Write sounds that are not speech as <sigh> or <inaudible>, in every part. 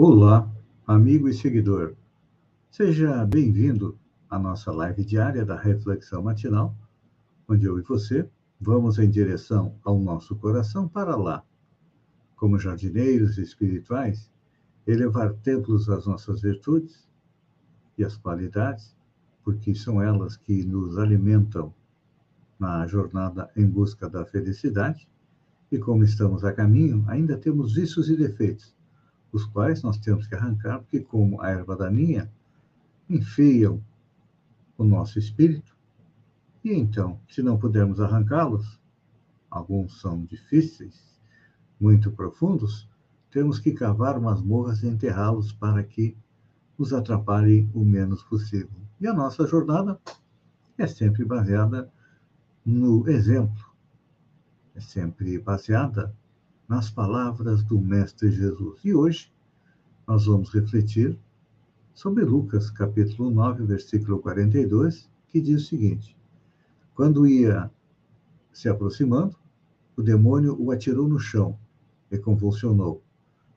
Olá, amigo e seguidor. Seja bem-vindo à nossa live diária da Reflexão Matinal, onde eu e você vamos em direção ao nosso coração para lá, como jardineiros espirituais, elevar templos às nossas virtudes e às qualidades, porque são elas que nos alimentam na jornada em busca da felicidade. E como estamos a caminho, ainda temos vícios e defeitos os quais nós temos que arrancar, porque, como a erva daninha, enfeiam o nosso espírito. E então, se não pudermos arrancá-los, alguns são difíceis, muito profundos, temos que cavar masmorras e enterrá-los para que nos atrapalhem o menos possível. E a nossa jornada é sempre baseada no exemplo, é sempre baseada nas palavras do Mestre Jesus. E hoje nós vamos refletir sobre Lucas, capítulo 9, versículo 42, que diz o seguinte: Quando ia se aproximando, o demônio o atirou no chão e convulsionou.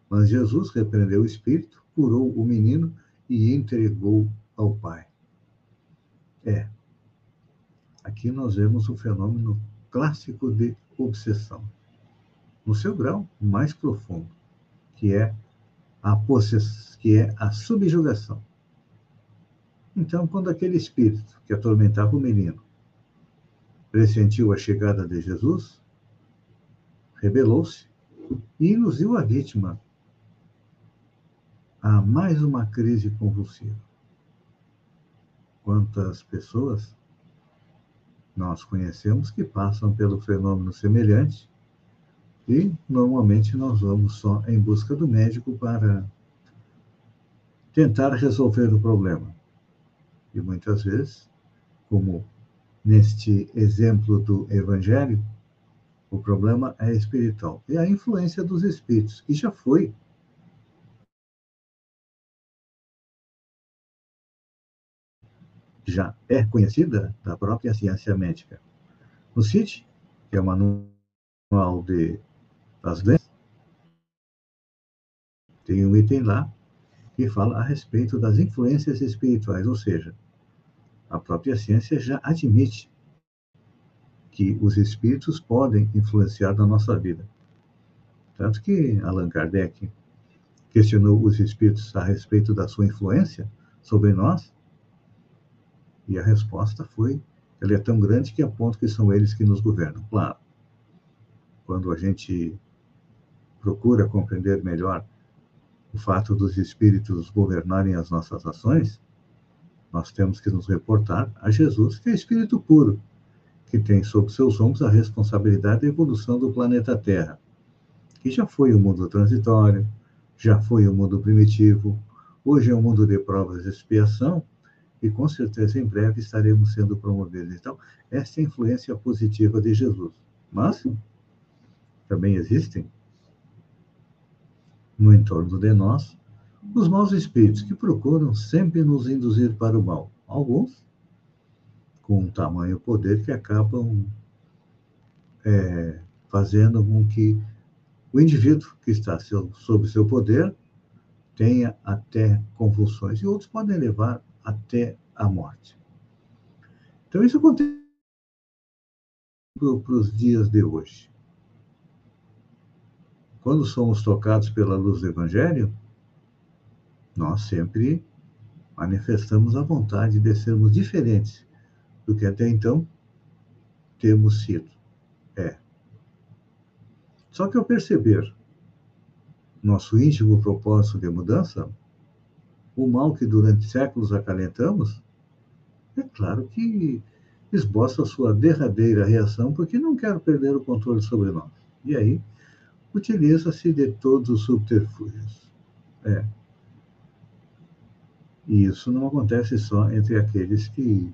Mas Jesus repreendeu o espírito, curou o menino e entregou ao pai. É. Aqui nós vemos o fenômeno clássico de obsessão no seu grau mais profundo, que é a possess... que é a subjugação. Então, quando aquele espírito que atormentava o menino pressentiu a chegada de Jesus, rebelou-se e induziu a vítima a mais uma crise convulsiva. Quantas pessoas nós conhecemos que passam pelo fenômeno semelhante e normalmente nós vamos só em busca do médico para tentar resolver o problema. E muitas vezes, como neste exemplo do Evangelho, o problema é espiritual. E a influência dos espíritos, que já foi já é conhecida da própria ciência médica. No CIT, que é o manual de das doenças, tem um item lá que fala a respeito das influências espirituais, ou seja, a própria ciência já admite que os espíritos podem influenciar na nossa vida. Tanto que Allan Kardec questionou os espíritos a respeito da sua influência sobre nós, e a resposta foi: ela é tão grande que a ponto que são eles que nos governam. Claro, quando a gente procura compreender melhor o fato dos espíritos governarem as nossas ações, nós temos que nos reportar a Jesus, que é espírito puro, que tem sob seus ombros a responsabilidade da evolução do planeta Terra, que já foi o um mundo transitório, já foi o um mundo primitivo, hoje é um mundo de provas de expiação, e com certeza em breve estaremos sendo promovidos. Então, essa é a influência positiva de Jesus. Mas também existem no entorno de nós os maus espíritos que procuram sempre nos induzir para o mal. Alguns com um tamanho poder que acabam é, fazendo com que o indivíduo que está seu, sob seu poder tenha até convulsões, e outros podem levar até a morte. Então, isso acontece para os dias de hoje quando somos tocados pela luz do Evangelho, nós sempre manifestamos a vontade de sermos diferentes do que até então temos sido. É. Só que ao perceber nosso íntimo propósito de mudança, o mal que durante séculos acalentamos, é claro que esboça sua derradeira reação porque não quero perder o controle sobre nós. E aí utiliza-se de todos os subterfúgios. É. E isso não acontece só entre aqueles que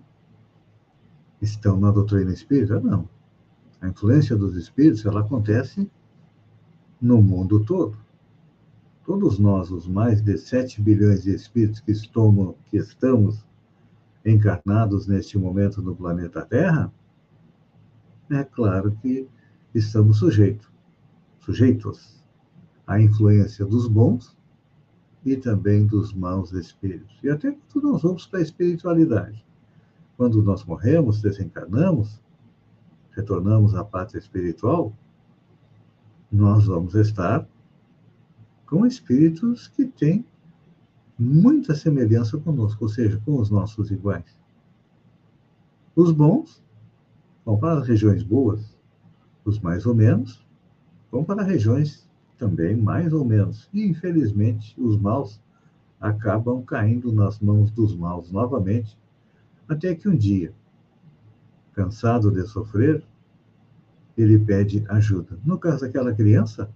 estão na doutrina espírita, não. A influência dos espíritos, ela acontece no mundo todo. Todos nós, os mais de 7 bilhões de espíritos que, que estamos encarnados neste momento no planeta Terra, é claro que estamos sujeitos, sujeitos à influência dos bons e também dos maus espíritos. E até que nós vamos para a espiritualidade. Quando nós morremos, desencarnamos, retornamos à pátria espiritual, nós vamos estar com espíritos que têm muita semelhança conosco, ou seja, com os nossos iguais. Os bons vão para as regiões boas, os mais ou menos vão para regiões também mais ou menos. E, infelizmente, os maus acabam caindo nas mãos dos maus novamente, até que um dia, cansado de sofrer, ele pede ajuda. No caso daquela criança,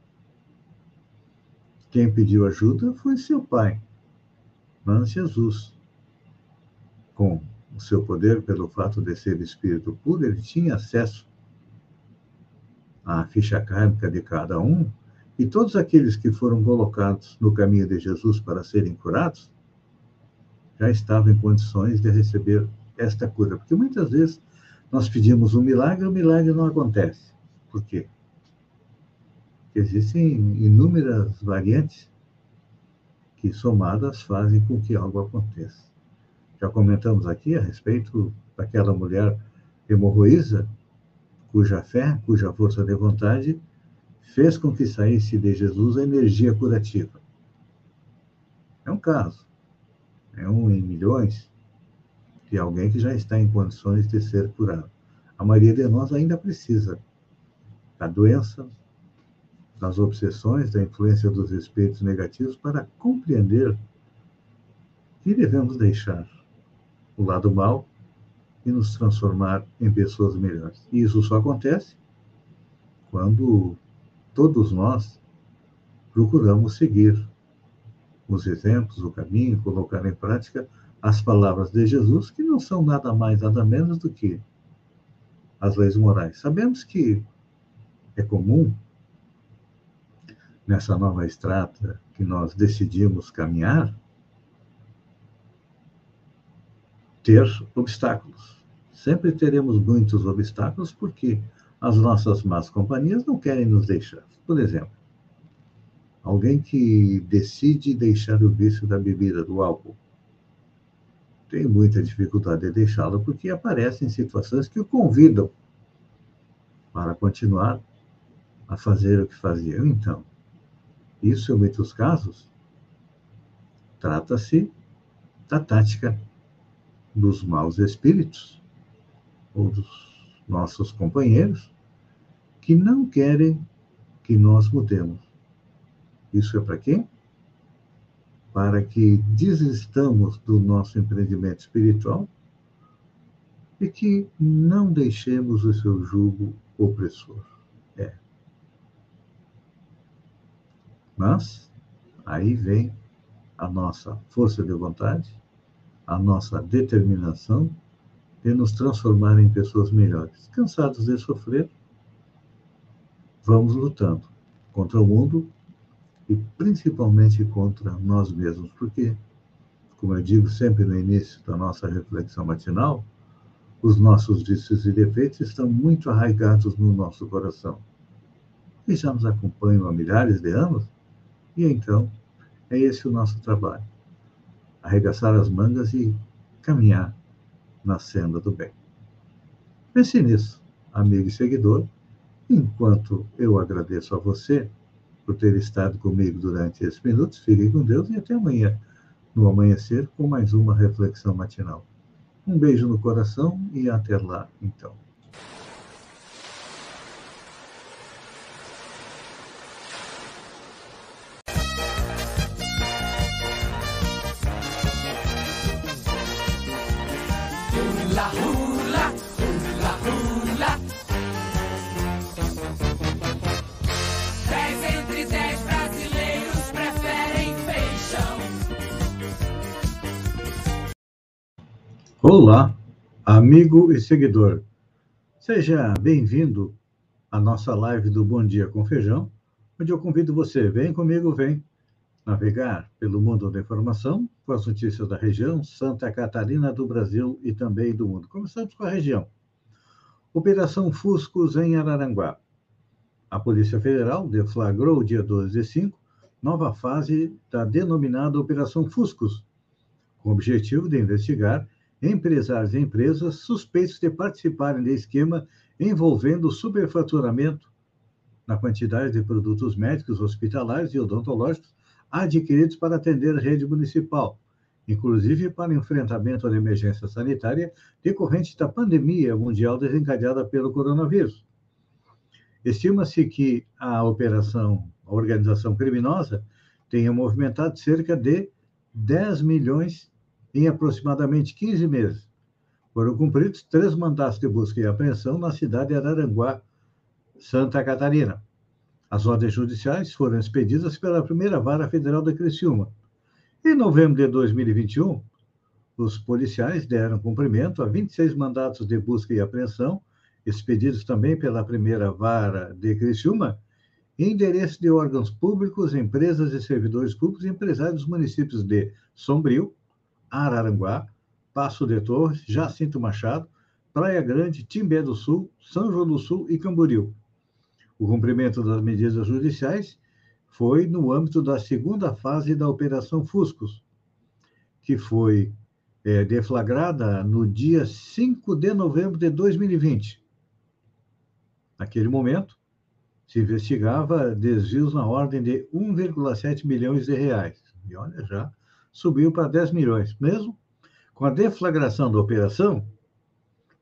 quem pediu ajuda foi seu pai, mas Jesus, com o seu poder, pelo fato de ser espírito puro, ele tinha acesso à ficha kármica de cada um, e todos aqueles que foram colocados no caminho de Jesus para serem curados, já estavam em condições de receber esta cura. Porque muitas vezes nós pedimos um milagre e o milagre não acontece. Por quê? Porque existem inúmeras variantes que, somadas, fazem com que algo aconteça. Já comentamos aqui a respeito daquela mulher hemorroísa, cuja fé, cuja força de vontade fez com que saísse de Jesus a energia curativa. É um caso. É um em milhões de alguém que já está em condições de ser curado. A maioria de nós ainda precisa da doença, das obsessões, da influência dos espíritos negativos para compreender que devemos deixar o lado mal e nos transformar em pessoas melhores. E isso só acontece quando todos nós procuramos seguir os exemplos, o caminho, colocar em prática as palavras de Jesus, que não são nada mais, nada menos do que as leis morais. Sabemos que é comum nessa nova estrada que nós decidimos caminhar ter obstáculos. Sempre teremos muitos obstáculos porque as nossas más companhias não querem nos deixar. Por exemplo, alguém que decide deixar o vício da bebida, do álcool, tem muita dificuldade de deixá-lo porque aparecem situações que o convidam para continuar a fazer o que faziam então. Isso, em muitos casos, trata-se da tática dos maus espíritos ou dos nossos companheiros que não querem que nós mudemos. Isso é para quê? Para que desistamos do nosso empreendimento espiritual e que não deixemos o seu jugo opressor. É. Mas aí vem a nossa força de vontade, a nossa determinação de nos transformar em pessoas melhores. Cansados de sofrer, vamos lutando contra o mundo e principalmente contra nós mesmos, porque, como eu digo sempre no início da nossa reflexão matinal, os nossos vícios e defeitos estão muito arraigados no nosso coração e já nos acompanham há milhares de anos e então, é esse o nosso trabalho: arregaçar as mangas e caminhar na senda do bem. Pense nisso, amigo e seguidor, enquanto eu agradeço a você por ter estado comigo durante esses minutos. Fique com Deus e até amanhã, no amanhecer, com mais uma reflexão matinal. Um beijo no coração e até lá, então. Olá, amigo e seguidor. Seja bem-vindo à nossa live do Bom Dia com Feijão, onde eu convido você, vem comigo, vem navegar pelo mundo da informação com as notícias da região, Santa Catarina, do Brasil e também do mundo. Começamos com a região. Operação Fuscos em Araranguá. A Polícia Federal deflagrou, dia 12 de 5, nova fase da denominada Operação Fuscos, com o objetivo de investigar empresários e empresas suspeitos de participarem de esquema envolvendo superfaturamento na quantidade de produtos médicos, hospitalares e odontológicos adquiridos para atender a rede municipal, inclusive para enfrentamento da emergência sanitária decorrente da pandemia mundial desencadeada pelo coronavírus. Estima-se que a operação, a organização criminosa, tenha movimentado cerca de 10 milhões em aproximadamente 15 meses. Foram cumpridos três mandatos de busca e apreensão na cidade de Araranguá, Santa Catarina. As ordens judiciais foram expedidas pela primeira vara federal da Criciúma. Em novembro de 2021, os policiais deram cumprimento a 26 mandatos de busca e apreensão, expedidos também pela primeira vara de Criciúma, em endereço de órgãos públicos, empresas e servidores públicos e empresários dos municípios de Sombrio, Araranguá, Passo de Torres, Jacinto Machado, Praia Grande, Timbé do Sul, São João do Sul e Camboriú. O cumprimento das medidas judiciais foi no âmbito da segunda fase da Operação Fuscos, que foi é, deflagrada no dia 5 de novembro de 2020. Naquele momento, se investigava desvios na ordem de 1,7 milhões de reais. E olha, já subiu para 10 milhões. Mesmo com a deflagração da operação,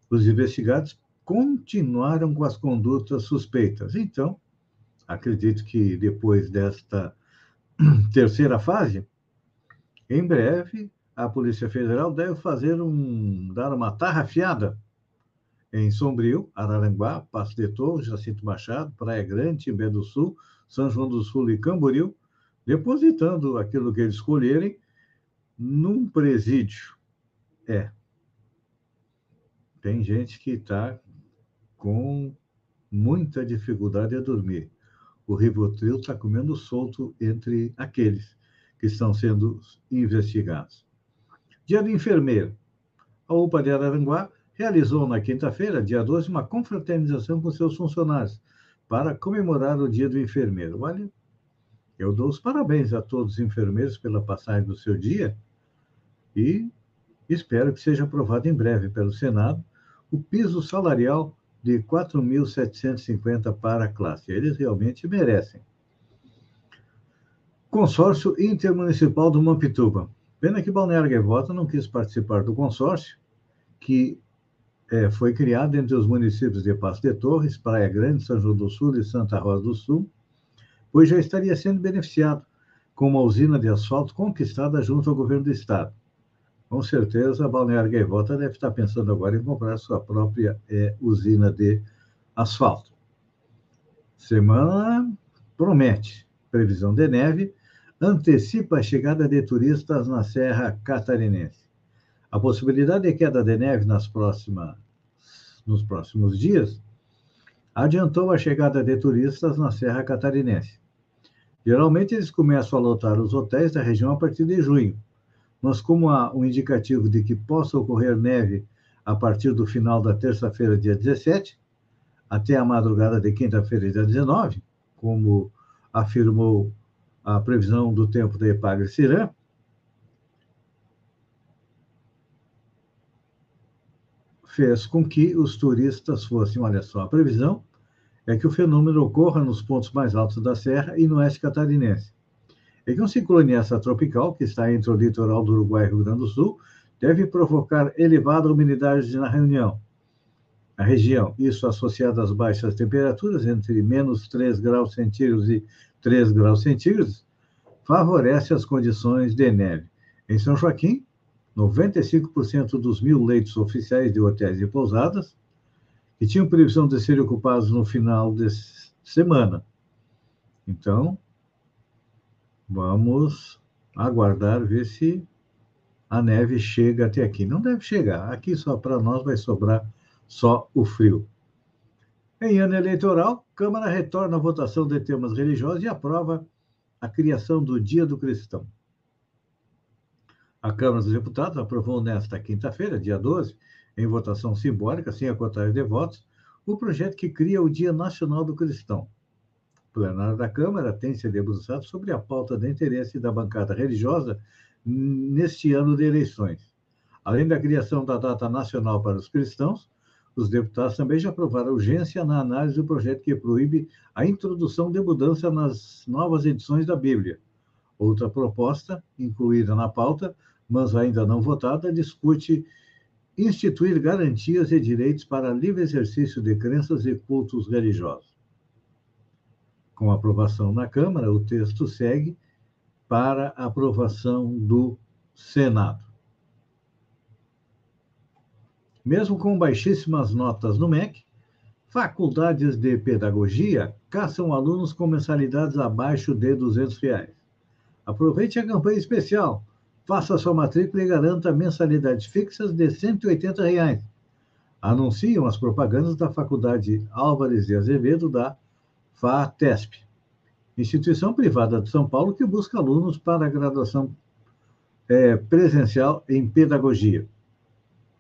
os investigados continuaram com as condutas suspeitas. Então, acredito que depois desta <clears throat> terceira fase, em breve, a Polícia Federal deve fazer um dar uma tarrafiada em Sombrio, Araranguá, Passo de Torres, Jacinto Machado, Praia Grande, Timbé do Sul, São João do Sul e Camboriú, depositando aquilo que eles escolherem num presídio. É. Tem gente que está com muita dificuldade a dormir. O Rivotril está comendo solto entre aqueles que estão sendo investigados. Dia do enfermeiro. A UPA de Araranguá realizou na quinta-feira, dia 12, uma confraternização com seus funcionários para comemorar o Dia do Enfermeiro. Olha, eu dou os parabéns a todos os enfermeiros pela passagem do seu dia e espero que seja aprovado em breve pelo Senado o piso salarial de 4.750 para a classe. Eles realmente merecem. Consórcio Intermunicipal do Mampituba. Pena que Balneário Gaivota não quis participar do consórcio, que é, foi criado entre os municípios de Passo de Torres, Praia Grande, São João do Sul e Santa Rosa do Sul, pois já estaria sendo beneficiado com uma usina de asfalto conquistada junto ao governo do Estado. Com certeza, Balneário Gaivota deve estar pensando agora em comprar sua própria é, usina de asfalto. Semana promete. Previsão de neve antecipa a chegada de turistas na Serra Catarinense. A possibilidade de queda de neve nas próximas, nos próximos dias adiantou a chegada de turistas na Serra Catarinense. Geralmente, eles começam a lotar os hotéis da região a partir de junho mas como há um indicativo de que possa ocorrer neve a partir do final da terça-feira, dia 17, até a madrugada de quinta-feira, dia 19, como afirmou a previsão do tempo da Epagre Cirã, fez com que os turistas fossem, olha só, a previsão é que o fenômeno ocorra nos pontos mais altos da serra e no oeste catarinense é que um ciclone tropical que está entre o litoral do Uruguai e Rio Grande do Sul deve provocar elevada umidade na reunião. A região, isso associado às baixas temperaturas, entre menos 3 graus centígrados e 3 graus centígrados, favorece as condições de neve. Em São Joaquim, 95% dos mil leitos oficiais de hotéis e pousadas, que tinham previsão de serem ocupados no final de semana. Então, Vamos aguardar ver se a neve chega até aqui. Não deve chegar. Aqui só para nós vai sobrar só o frio. Em ano eleitoral, Câmara retorna a votação de temas religiosos e aprova a criação do Dia do Cristão. A Câmara dos Deputados aprovou nesta quinta-feira, dia 12, em votação simbólica, sem a contagem de votos, o projeto que cria o Dia Nacional do Cristão. Plenário da Câmara tem se debruçado sobre a pauta de interesse da bancada religiosa neste ano de eleições. Além da criação da data nacional para os cristãos, os deputados também já aprovaram urgência na análise do projeto que proíbe a introdução de mudança nas novas edições da Bíblia. Outra proposta, incluída na pauta, mas ainda não votada, discute instituir garantias e direitos para livre exercício de crenças e cultos religiosos. Com aprovação na Câmara, o texto segue para aprovação do Senado. Mesmo com baixíssimas notas no MEC, faculdades de pedagogia caçam alunos com mensalidades abaixo de 200 reais. Aproveite a campanha especial. Faça sua matrícula e garanta mensalidades fixas de 180 reais. Anunciam as propagandas da Faculdade Álvares de Azevedo da FATESP, instituição privada de São Paulo que busca alunos para a graduação é, presencial em pedagogia.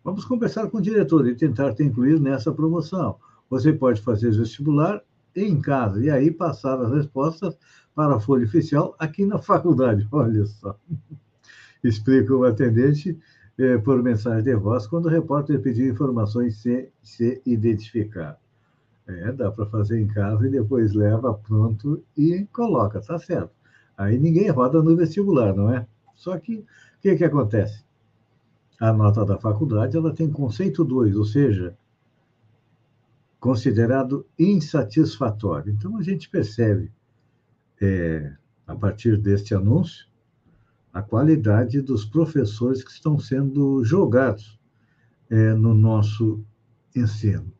Vamos conversar com o diretor e tentar te incluir nessa promoção. Você pode fazer vestibular em casa e aí passar as respostas para a folha oficial aqui na faculdade. <laughs> Olha só. Explica o atendente eh, por mensagem de voz quando o repórter pediu informações sem se identificar. É, dá para fazer em casa e depois leva pronto e coloca, tá certo. Aí ninguém roda no vestibular, não é? Só que o que, que acontece? a nota da faculdade, ela tem conceito 2, ou seja, considerado insatisfatório. Então, a gente percebe, é, a partir deste anúncio, a qualidade dos professores que estão sendo jogados é, no nosso ensino.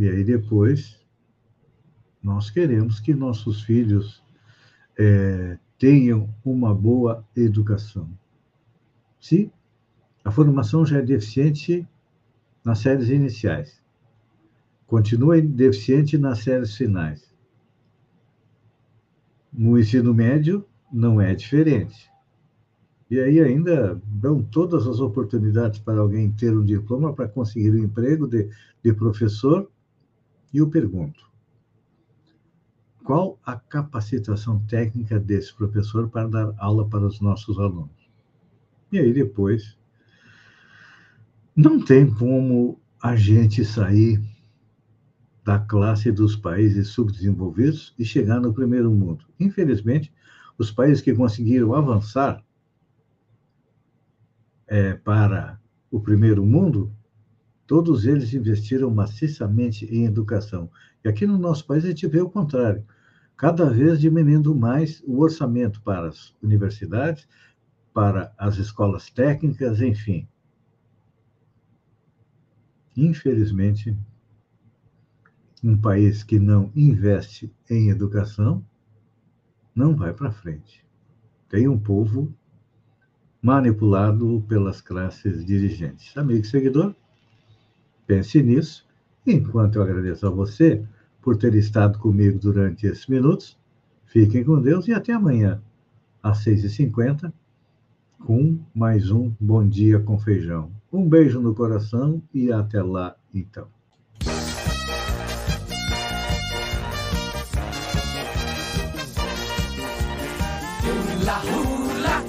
E aí, depois, nós queremos que nossos filhos é, tenham uma boa educação se a formação já é deficiente nas séries iniciais, continua deficiente nas séries finais. No ensino médio, não é diferente. E aí ainda dão todas as oportunidades para alguém ter um diploma para conseguir um emprego de, de professor. E eu pergunto: qual a capacitação técnica desse professor para dar aula para os nossos alunos? E aí depois não tem como a gente sair da classe dos países subdesenvolvidos e chegar no primeiro mundo. Infelizmente, os países que conseguiram avançar é, para o primeiro mundo, todos eles investiram maciçamente em educação. E aqui no nosso país a gente vê o contrário. Cada vez diminuindo mais o orçamento para as universidades, para as escolas técnicas, enfim. Infelizmente, um país que não investe em educação não vai para frente. Tem um povo manipulado pelas classes dirigentes. Amigo seguidor, pense nisso. Enquanto eu agradeço a você por ter estado comigo durante esses minutos, fiquem com Deus e até amanhã, às 6h50 com mais um Bom Dia com Feijão. Um beijo no coração e até lá, então.